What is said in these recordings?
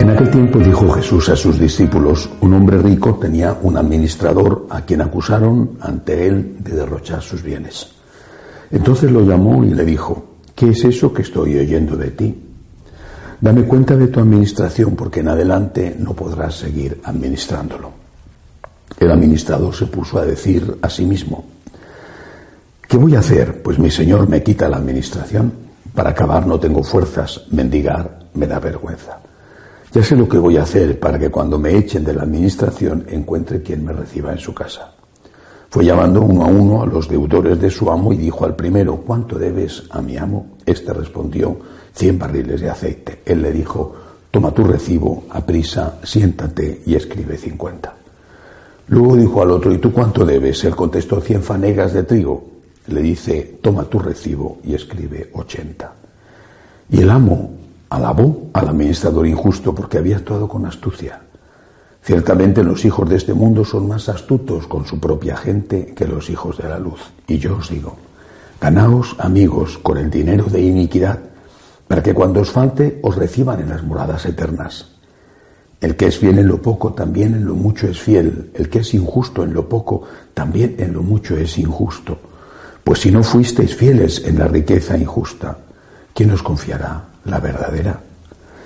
En aquel tiempo dijo Jesús a sus discípulos, un hombre rico tenía un administrador a quien acusaron ante él de derrochar sus bienes. Entonces lo llamó y le dijo, ¿qué es eso que estoy oyendo de ti? Dame cuenta de tu administración porque en adelante no podrás seguir administrándolo. El administrador se puso a decir a sí mismo, ¿qué voy a hacer? Pues mi señor me quita la administración. Para acabar no tengo fuerzas, mendigar me da vergüenza. Ya sé lo que voy a hacer para que cuando me echen de la administración encuentre quien me reciba en su casa. Fue llamando uno a uno a los deudores de su amo y dijo al primero, ¿cuánto debes a mi amo? Este respondió, cien barriles de aceite. Él le dijo, toma tu recibo, aprisa, siéntate y escribe cincuenta. Luego dijo al otro, ¿y tú cuánto debes? Él contestó, cien fanegas de trigo. Le dice, toma tu recibo y escribe ochenta. Y el amo alabó al administrador injusto porque había actuado con astucia. Ciertamente los hijos de este mundo son más astutos con su propia gente que los hijos de la luz. Y yo os digo, ganaos amigos con el dinero de iniquidad, para que cuando os falte os reciban en las moradas eternas. El que es fiel en lo poco, también en lo mucho es fiel. El que es injusto en lo poco, también en lo mucho es injusto. Pues si no fuisteis fieles en la riqueza injusta, ¿quién os confiará la verdadera?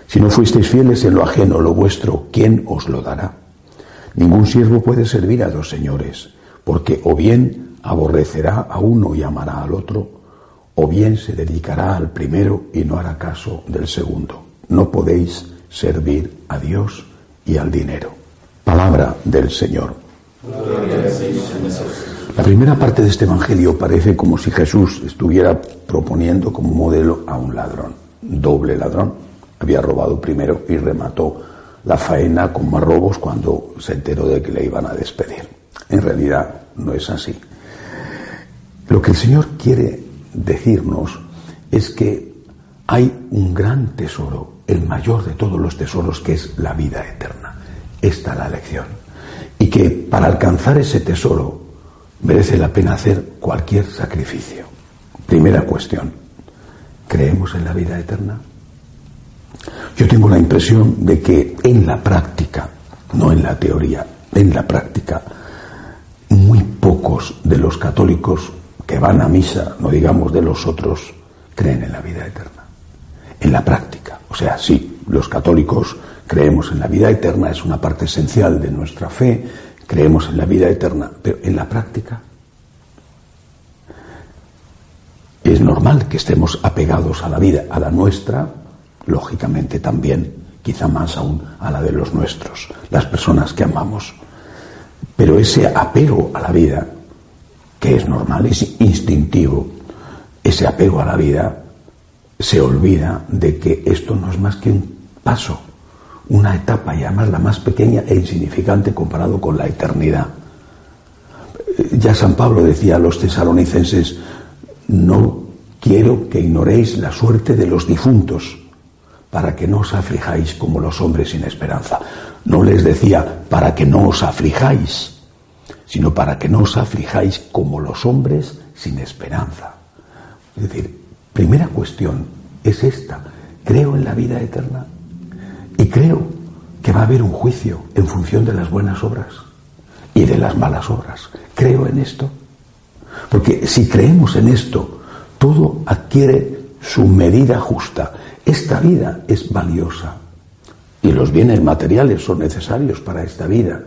Si no fuisteis fieles en lo ajeno, lo vuestro, ¿quién os lo dará? Ningún siervo puede servir a dos señores, porque o bien aborrecerá a uno y amará al otro, o bien se dedicará al primero y no hará caso del segundo. No podéis servir a Dios y al dinero. Palabra del Señor. La primera parte de este Evangelio parece como si Jesús estuviera proponiendo como modelo a un ladrón, doble ladrón. Había robado primero y remató la faena con más robos cuando se enteró de que le iban a despedir. En realidad no es así. Lo que el Señor quiere decirnos es que hay un gran tesoro el mayor de todos los tesoros que es la vida eterna. Esta es la lección. Y que para alcanzar ese tesoro merece la pena hacer cualquier sacrificio. Primera cuestión, ¿creemos en la vida eterna? Yo tengo la impresión de que en la práctica, no en la teoría, en la práctica, muy pocos de los católicos que van a misa, no digamos de los otros, creen en la vida eterna. En la práctica. O sea, sí, los católicos creemos en la vida eterna, es una parte esencial de nuestra fe, creemos en la vida eterna, pero en la práctica es normal que estemos apegados a la vida, a la nuestra, lógicamente también, quizá más aún a la de los nuestros, las personas que amamos. Pero ese apego a la vida, que es normal, es instintivo, ese apego a la vida se olvida de que esto no es más que un paso, una etapa y además la más pequeña e insignificante comparado con la eternidad. Ya San Pablo decía a los tesalonicenses, no quiero que ignoréis la suerte de los difuntos, para que no os aflijáis como los hombres sin esperanza. No les decía para que no os aflijáis, sino para que no os aflijáis como los hombres sin esperanza. Es decir, Primera cuestión es esta. Creo en la vida eterna y creo que va a haber un juicio en función de las buenas obras y de las malas obras. Creo en esto. Porque si creemos en esto, todo adquiere su medida justa. Esta vida es valiosa y los bienes materiales son necesarios para esta vida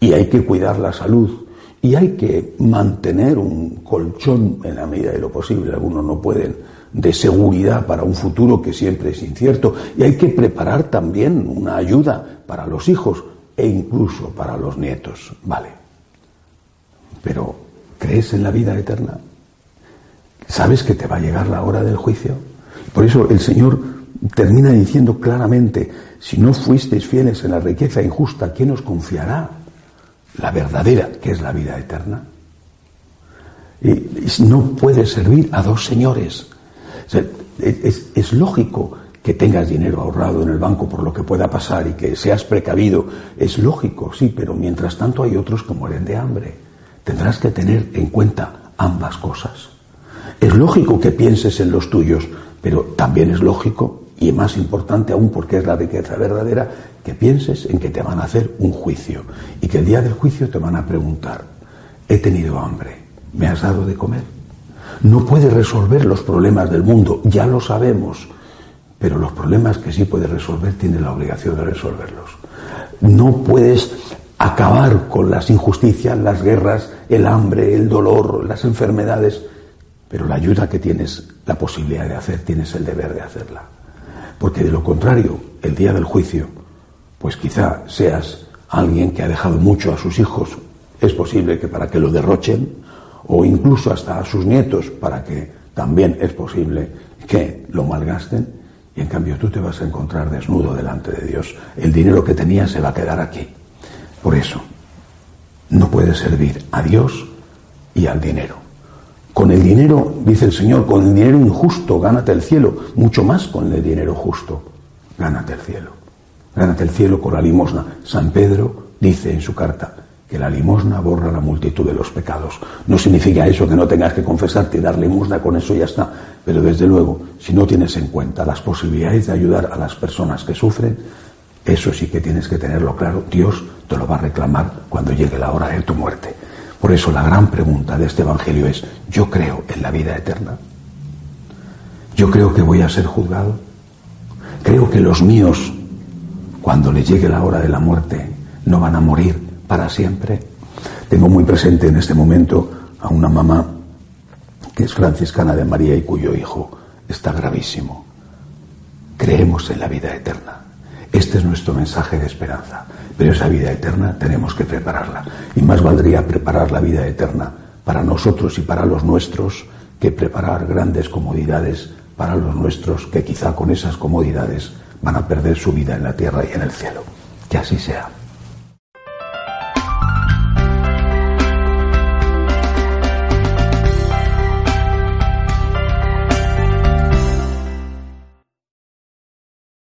y hay que cuidar la salud y hay que mantener un colchón en la medida de lo posible. Algunos no pueden de seguridad para un futuro que siempre es incierto y hay que preparar también una ayuda para los hijos e incluso para los nietos. Vale. pero ¿crees en la vida eterna? ¿Sabes que te va a llegar la hora del juicio? Por eso el Señor termina diciendo claramente, si no fuisteis fieles en la riqueza injusta, ¿quién os confiará la verdadera, que es la vida eterna? Y no puede servir a dos señores. Es, es lógico que tengas dinero ahorrado en el banco por lo que pueda pasar y que seas precavido. Es lógico, sí, pero mientras tanto hay otros que mueren de hambre. Tendrás que tener en cuenta ambas cosas. Es lógico que pienses en los tuyos, pero también es lógico, y más importante aún porque es la riqueza verdadera, que pienses en que te van a hacer un juicio y que el día del juicio te van a preguntar, he tenido hambre, ¿me has dado de comer? No puedes resolver los problemas del mundo, ya lo sabemos, pero los problemas que sí puedes resolver tienes la obligación de resolverlos. No puedes acabar con las injusticias, las guerras, el hambre, el dolor, las enfermedades, pero la ayuda que tienes la posibilidad de hacer, tienes el deber de hacerla. Porque de lo contrario, el día del juicio, pues quizá seas alguien que ha dejado mucho a sus hijos, es posible que para que lo derrochen, o incluso hasta a sus nietos, para que también es posible que lo malgasten, y en cambio tú te vas a encontrar desnudo delante de Dios. El dinero que tenías se va a quedar aquí. Por eso, no puedes servir a Dios y al dinero. Con el dinero, dice el Señor, con el dinero injusto gánate el cielo, mucho más con el dinero justo, gánate el cielo. Gánate el cielo con la limosna. San Pedro dice en su carta que la limosna borra la multitud de los pecados. No significa eso que no tengas que confesarte y dar limosna, con eso ya está. Pero desde luego, si no tienes en cuenta las posibilidades de ayudar a las personas que sufren, eso sí que tienes que tenerlo claro. Dios te lo va a reclamar cuando llegue la hora de tu muerte. Por eso la gran pregunta de este Evangelio es, ¿yo creo en la vida eterna? ¿Yo creo que voy a ser juzgado? ¿Creo que los míos, cuando les llegue la hora de la muerte, no van a morir para siempre? Tengo muy presente en este momento a una mamá que es franciscana de María y cuyo hijo está gravísimo. Creemos en la vida eterna. Este es nuestro mensaje de esperanza. Pero esa vida eterna tenemos que prepararla. Y más valdría preparar la vida eterna para nosotros y para los nuestros que preparar grandes comodidades para los nuestros que quizá con esas comodidades van a perder su vida en la tierra y en el cielo. Que así sea.